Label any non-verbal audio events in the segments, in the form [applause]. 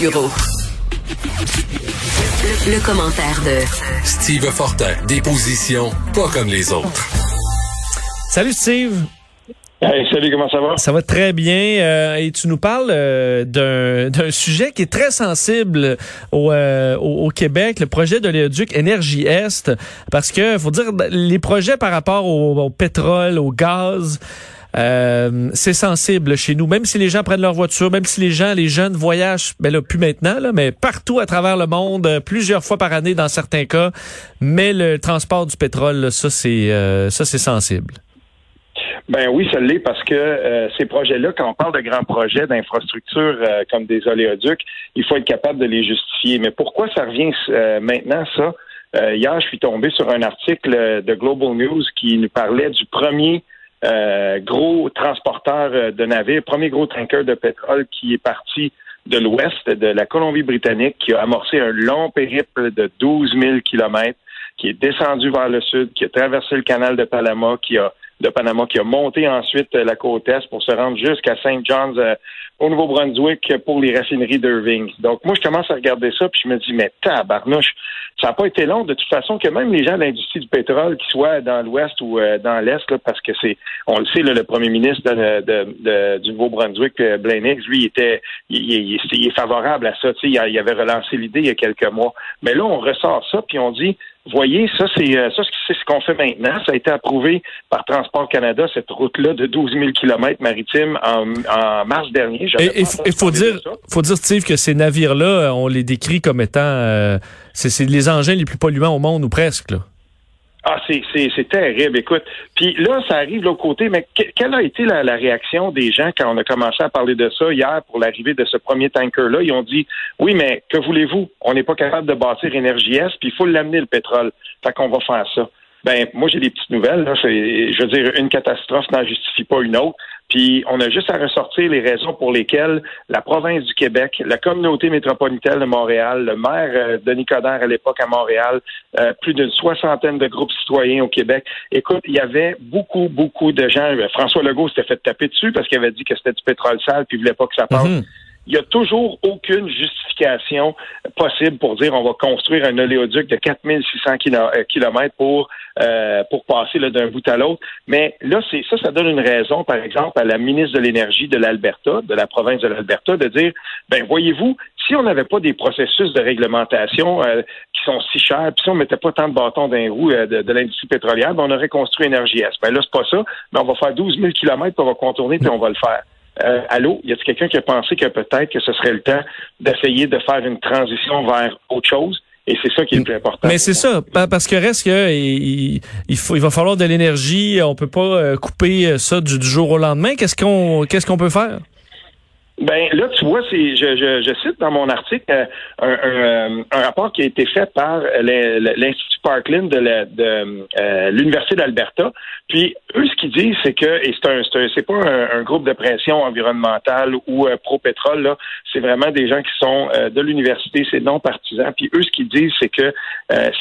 Le, commentaire de Steve Fortin, des positions pas comme les autres. Salut Steve. Hey, salut, comment ça va? Ça va très bien. Euh, et tu nous parles euh, d'un sujet qui est très sensible au, euh, au, Québec, le projet de l'éduc Énergie Est. Parce que, faut dire, les projets par rapport au pétrole, au gaz, euh, c'est sensible chez nous, même si les gens prennent leur voiture, même si les gens, les jeunes voyagent, ben là, plus maintenant, là, mais partout à travers le monde, euh, plusieurs fois par année dans certains cas. Mais le transport du pétrole, ça, c'est euh, ça, c'est sensible. Ben oui, ça l'est parce que ces projets-là, quand on parle de grands projets d'infrastructures comme des oléoducs, il faut être capable de les justifier. Mais pourquoi ça revient maintenant, ça? hier, je suis tombé sur un article de Global News qui nous parlait du premier euh, gros transporteur euh, de navires, premier gros tanker de pétrole qui est parti de l'ouest de la Colombie-Britannique, qui a amorcé un long périple de 12 000 kilomètres, qui est descendu vers le sud, qui a traversé le canal de Panama, qui a de Panama, qui a monté ensuite la côte est pour se rendre jusqu'à St. John's euh, au Nouveau-Brunswick pour les raffineries d'Irving. Donc moi, je commence à regarder ça, puis je me dis, mais tabarnouche, ça n'a pas été long de toute façon que même les gens de l'industrie du pétrole, qui soient dans l'ouest ou euh, dans l'est, parce que c'est, on le sait, le premier ministre de, du Nouveau-Brunswick, euh, Blaine Higgs, lui, il était, il, est favorable à ça. Il, il avait relancé l'idée il y a quelques mois. Mais là, on ressort ça, puis on dit, voyez, ça, c'est euh, ça, c'est ce qu'on fait maintenant. Ça a été approuvé par Transport Canada, cette route-là de 12 000 km maritimes en, mars dernier. Et il faut dire, faut dire, Steve, que ces navires-là, on les décrit comme étant, euh, c'est les engins les plus polluants au monde ou presque. Là. Ah, c'est terrible, écoute. Puis là, ça arrive de l'autre côté, mais quelle a été la, réaction des gens quand on a commencé à parler de ça hier pour l'arrivée de ce premier tanker-là? Ils ont dit, oui, mais que voulez-vous? On n'est pas capable de bâtir Énergie S, puis il faut l'amener le pétrole. Fait qu'on va faire ça. Ben, moi, j'ai des petites nouvelles. Là. Je veux dire, une catastrophe n'en justifie pas une autre. Puis on a juste à ressortir les raisons pour lesquelles la province du Québec, la communauté métropolitaine de Montréal, le maire euh, Denis Coderre à l'époque à Montréal, euh, plus d'une soixantaine de groupes citoyens au Québec. Écoute, il y avait beaucoup, beaucoup de gens. Euh, François Legault s'était fait taper dessus parce qu'il avait dit que c'était du pétrole sale puis il voulait pas que ça passe. Mhm il n'y a toujours aucune justification possible pour dire on va construire un oléoduc de 4600 km euh, pour euh, pour passer d'un bout à l'autre. Mais là, c'est ça, ça donne une raison, par exemple, à la ministre de l'Énergie de l'Alberta, de la province de l'Alberta, de dire ben voyez-vous, si on n'avait pas des processus de réglementation euh, qui sont si chers, puis si on mettait pas tant de bâtons d'un roue de, l'industrie pétrolière, ben on aurait construit Énergie S. Ben là, c'est pas ça, mais on va faire 12 000 km, on va contourner, puis on va le faire. Euh, allô, y a quelqu'un qui a pensé que peut-être que ce serait le temps d'essayer de faire une transition vers autre chose? Et c'est ça qui est le plus important. Mais c'est ça, parce que reste que il, faut, il va falloir de l'énergie. On peut pas euh, couper ça du, du jour au lendemain. Qu'est-ce qu'on, qu'est-ce qu'on peut faire? Ben là, tu vois, c'est je, je, je, cite dans mon article euh, un, un, un, rapport qui a été fait par l'Institut Parkland de, de euh, l'Université d'Alberta. Puis eux, ce qu'ils disent, c'est que et c'est un c'est pas un, groupe de pression environnementale ou euh, pro-pétrole là, c'est vraiment des gens qui sont de l'université, c'est non partisan. Puis eux, ce qu'ils disent, c'est que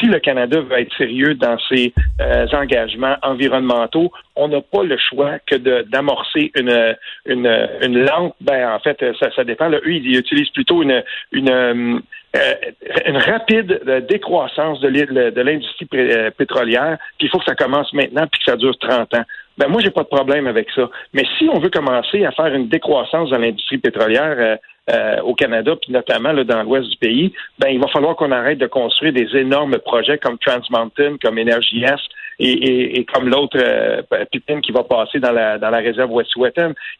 si le Canada veut être sérieux dans ses engagements environnementaux, on n'a pas le choix que d'amorcer une une une lente ben en fait, ça, dépend. Eux, ils utilisent plutôt une, une, euh, rapide décroissance de l'industrie euh, pétrolière, puis il faut que ça commence maintenant, puis que ça dure 30 ans. Ben moi, j'ai pas de problème avec ça. Mais si on veut commencer à faire une décroissance dans l'industrie pétrolière euh, au Canada, puis notamment là, dans l'ouest du pays, ben il va falloir qu'on arrête de construire des énormes projets comme Trans Mountain, comme Energy S, et, comme l'autre euh, qui va passer dans la, dans la réserve.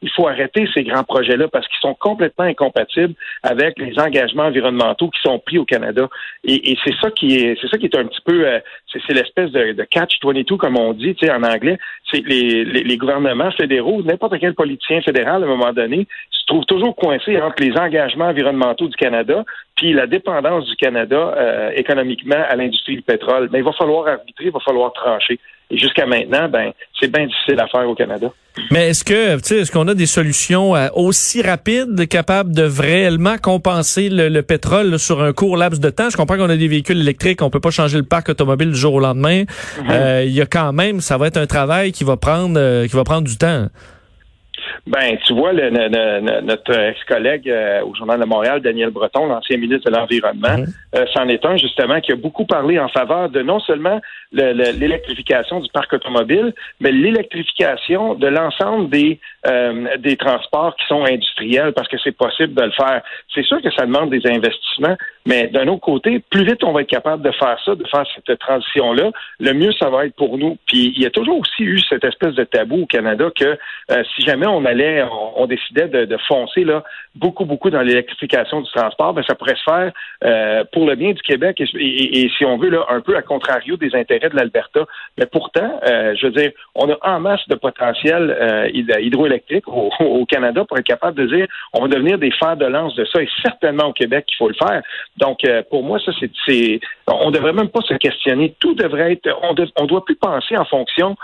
Il faut arrêter ces grands projets-là parce qu'ils sont complètement incompatibles avec les engagements environnementaux qui sont pris au Canada. Et, c'est ça qui est c'est ça qui est un petit peu euh, c'est l'espèce de, de catch 22 comme on dit en anglais. C'est les, les, les, gouvernements fédéraux, n'importe quel politicien fédéral à un moment donné se trouve toujours coincé entre les engagements environnementaux du Canada puis la dépendance du Canada euh, économiquement à l'industrie du pétrole. Mais il va falloir arbitrer, il va falloir trancher. Et jusqu'à maintenant, ben, c'est bien difficile à faire au Canada. Mais est-ce que, tu sais, est-ce qu'on a des solutions euh, aussi rapides, capables de réellement compenser le, pétrole sur un court laps de temps? Je comprends qu'on a des véhicules électriques, on peut pas changer le parc automobile du jour au lendemain. Mhm. Euh, il y a quand même, ça va être un travail qui va prendre, qui va prendre du temps. Ben, tu vois, le, notre ex-collègue euh, au Journal de Montréal, Daniel Breton, l'ancien ministre de l'Environnement, mhm. euh, c'en est un justement qui a beaucoup parlé en faveur de non seulement l'électrification du parc automobile, mais l'électrification de l'ensemble des euh, des transports qui sont industriels parce que c'est possible de le faire. C'est sûr que ça demande des investissements, mais d'un autre côté, plus vite on va être capable de faire ça, de faire cette transition-là, le mieux ça va être pour nous. Puis il y a toujours aussi eu cette espèce de tabou au Canada que si jamais on allait, on, décidait de, foncer là beaucoup, beaucoup dans l'électrification du transport, ben ça pourrait se faire euh, pour le bien du Québec et, si on veut là un peu à contrario des intérêts de l'Alberta. Mais pourtant, euh, je veux dire, on a en masse de potentiel euh, hydroélectrique au, Canada pour être capable de dire on va devenir des fers de lance de ça et certainement au Québec qu'il faut le faire. Donc pour moi ça c'est on devrait même pas se questionner. Tout devrait être on, on doit plus penser en fonction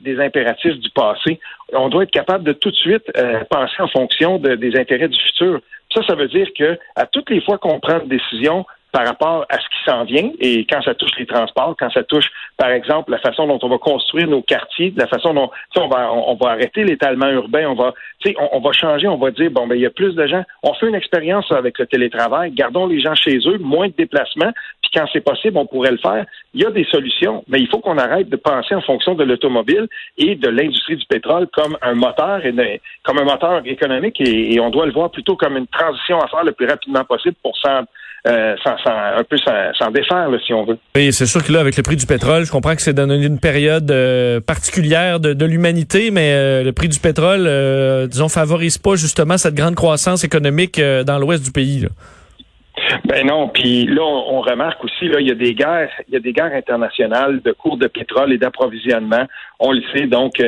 des impératifs du passé. On doit être capable de tout de suite euh, penser en fonction des intérêts du futur. Ça, ça veut dire que à toutes les fois qu'on prend une décision par rapport à ce qui s'en vient et quand ça touche les transports, quand ça touche, par exemple, la façon dont on va construire nos quartiers, la façon dont on va on, va arrêter l'étalement urbain, on va on, on va changer, on va dire bon ben il y a plus de gens, on fait une expérience avec le télétravail, gardons les gens chez eux, moins de déplacements, puis quand c'est possible, on pourrait le faire. Il y a des solutions, mais il faut qu'on arrête de penser en fonction de l'automobile et de l'industrie du pétrole comme un moteur et comme un moteur économique et, et, on doit le voir plutôt comme une transition à faire le plus rapidement possible pour s'en euh, un peu s'en défaire, si on veut. Oui, c'est sûr que là, avec le prix du pétrole, je comprends que c'est dans une période euh, particulière de, l'humanité, mais euh, le prix du pétrole, disons, favorise pas justement cette grande croissance économique dans l'ouest du pays. Ben non, puis là on, remarque aussi là il y a des guerres, il y a des guerres internationales de cours de pétrole et d'approvisionnement. On le sait donc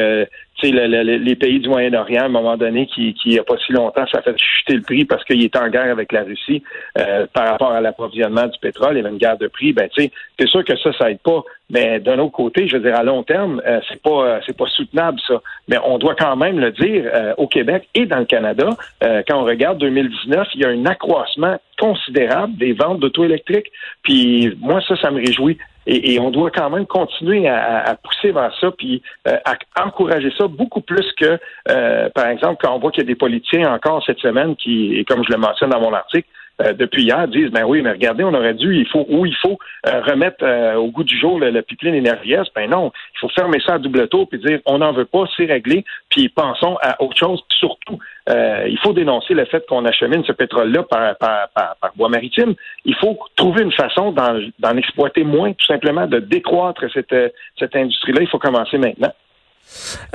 tu sais, les pays du Moyen-Orient, à un moment donné, qui, qui il a pas si longtemps, ça a fait chuter le prix parce qu'il est en guerre avec la Russie euh, par rapport à l'approvisionnement du pétrole. Il y avait une guerre de prix. Ben, c'est sûr que ça, ça aide pas. Mais d'un autre côté, je veux dire, à long terme, euh, c'est pas euh, c'est pas soutenable, ça. Mais on doit quand même le dire euh, au Québec et dans le Canada. quand on regarde 2019, il y a un accroissement considérable des ventes d'auto électriques. Puis moi, ça, ça me réjouit. Et, on doit quand même continuer à, pousser vers ça, puis euh, à encourager ça beaucoup plus que, euh, par exemple, quand on voit qu'il y a des politiciens encore cette semaine qui, et comme je le mentionne dans mon article, euh, depuis hier disent ben oui, mais regardez, on aurait dû, il faut ou il faut remettre au goût du jour le, le pipeline énergie Ben non, il faut fermer ça à double tour puis dire on n'en veut pas, c'est réglé, puis pensons à autre chose. surtout, euh, il faut dénoncer le fait qu'on achemine ce pétrole-là par, par, par, par, bois maritime. Il faut trouver une façon d'en exploiter moins, tout simplement, de décroître cette, cette industrie-là. Il faut commencer maintenant.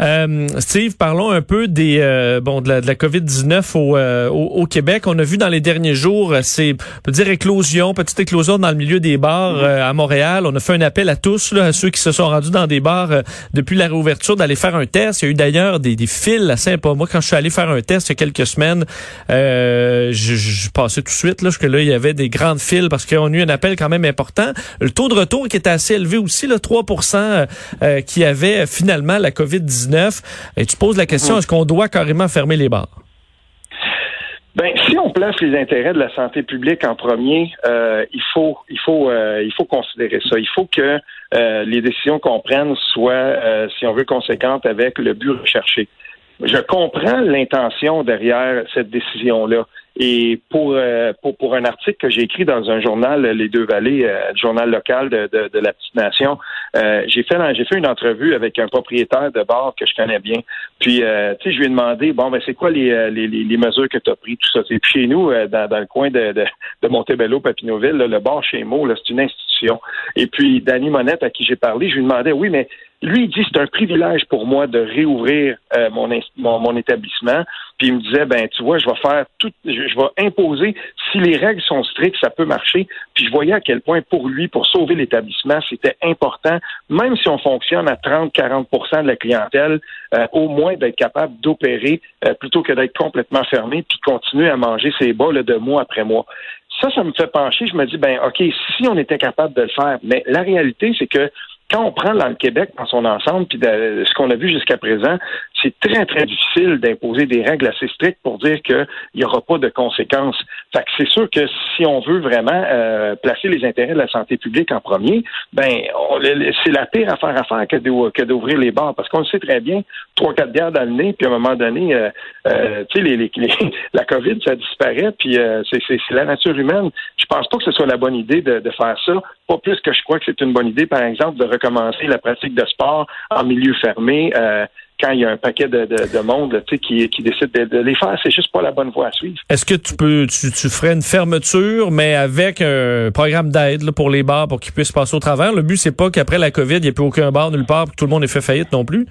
Euh, Steve, parlons un peu des euh, bon de la, de la COVID-19 au, euh, au, au, Québec. On a vu dans les derniers jours, c'est on peut dire éclosion, petite éclosion dans le milieu des bars mm-hmm. à Montréal. On a fait un appel à tous, là, à ceux qui se sont rendus dans des bars depuis la réouverture, d'aller faire un test. Il y a eu d'ailleurs des, des fils assez pas Moi, quand je suis allé faire un test il y a quelques semaines, je, je, passais tout de suite là, parce que là il y avait des grandes files parce qu'on a eu un appel quand même important. Le taux de retour qui était assez élevé aussi, là, 3% qui avait finalement la COVID-19. Et tu poses la question, est-ce qu'on doit carrément fermer les bars? Ben, si on place les intérêts de la santé publique en premier, euh, il faut, il faut, euh, il faut considérer ça. Il faut que euh, les décisions qu'on prenne soient, si on veut, conséquentes avec le but recherché. Je comprends l'intention derrière cette décision-là. Et pour, pour, pour un article que j'ai écrit dans un journal, Les Deux Vallées, journal local de, de, de la petite nation, euh, j'ai fait j'ai fait une entrevue avec un propriétaire de bar que je connais bien. Puis euh, tu sais, je lui ai demandé bon ben c'est quoi les, les, les, mesures que tu as prises, tout ça. Et puis chez nous, dans, dans le coin de, de, de Montebello, Papineauville, le bar chez Mo, c'est une institution. Et puis Danny Monette, à qui j'ai parlé, je lui demandais oui, mais lui, il dit c'est un privilège pour moi de réouvrir mon, mon, mon établissement. Puis il me disait, ben tu vois, je vais faire tout, je, vais imposer. Si les règles sont strictes, ça peut marcher. Puis je voyais à quel point pour lui, pour sauver l'établissement, c'était important, même si on fonctionne à 30-40% de la clientèle, euh, au moins d'être capable d'opérer euh, plutôt que d'être complètement fermé, puis continuer à manger ses bas de mois après mois. Ça, ça me fait pencher. Je me dis, ben ok, si on était capable de le faire, mais la réalité, c'est que quand on prend le Québec dans son ensemble, puis de, ce qu'on a vu jusqu'à présent, c'est très, très difficile d'imposer des règles assez strictes pour dire qu'il n'y aura pas de conséquences. Fait que c'est sûr que si on veut vraiment euh, placer les intérêts de la santé publique en premier, ben c'est la pire affaire à faire que d'ouvrir les bars, parce qu'on le sait très bien, trois, quatre bières dans le nez, puis à un moment donné, euh, euh, tu sais, [laughs] la COVID, ça disparaît, puis c'est la nature humaine. Je pense pas que ce soit la bonne idée de, de faire ça. Pas plus que je crois que c'est une bonne idée, par exemple, de recommencer la pratique de sport en milieu fermé. Quand il y a un paquet de, de, monde qui, qui décide de, les faire, c'est juste pas la bonne voie à suivre. Est-ce que tu peux tu, tu, ferais une fermeture, mais avec un programme d'aide pour les bars pour qu'ils puissent passer au travers? Le but, c'est pas qu'après la COVID, il n'y ait plus aucun bar nulle part, que tout le monde ait fait faillite non plus?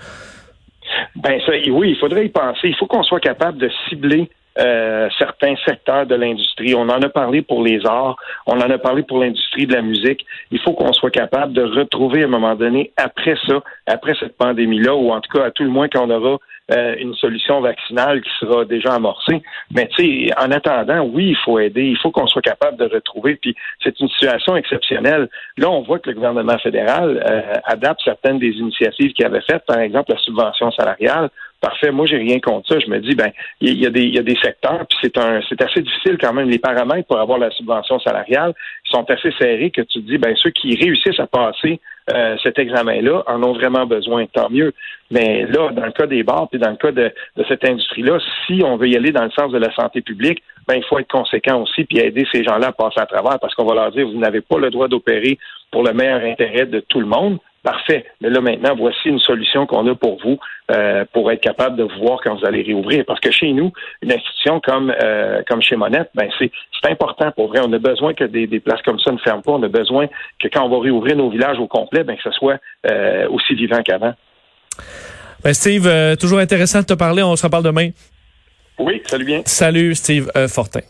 Ben ça, oui, il faudrait y penser. Il faut qu'on soit capable de cibler euh, certains secteurs de l'industrie. On en a parlé pour les arts, on en a parlé pour l'industrie de la musique. Il faut qu'on soit capable de retrouver à un moment donné, après ça, après cette pandémie-là, ou en tout cas à tout le moins qu'on aura euh, une solution vaccinale qui sera déjà amorcée. Mais tu sais, en attendant, oui, il faut aider, il faut qu'on soit capable de retrouver. Puis c'est une situation exceptionnelle. Là, on voit que le gouvernement fédéral euh, adapte certaines des initiatives qu'il avait faites, par exemple la subvention salariale Parfait. Moi, j'ai rien contre ça. Je me dis, ben, il y, a des, y a des secteurs, puis c'est un, c'est assez difficile quand même. Les paramètres pour avoir la subvention salariale sont assez serrés que tu te dis, ben, ceux qui réussissent à passer euh, cet examen-là en ont vraiment besoin, tant mieux. Mais là, dans le cas des bars, puis dans le cas de, de cette industrie-là, si on veut y aller dans le sens de la santé publique, ben, il faut être conséquent aussi, puis aider ces gens-là à passer à travers, parce qu'on va leur dire, vous n'avez pas le droit d'opérer pour le meilleur intérêt de tout le monde. Parfait. Mais là, maintenant, voici une solution qu'on a pour vous euh, pour être capable de voir quand vous allez réouvrir. Parce que chez nous, une institution comme euh, comme chez Monette, ben c'est important pour vrai. On a besoin que des, des, places comme ça ne ferment pas. On a besoin que quand on va réouvrir nos villages au complet, ben que ce soit euh, aussi vivant qu'avant. Ben Steve, toujours intéressant de te parler. On se reparle demain. Oui, salut bien. Salut, Steve Fortin.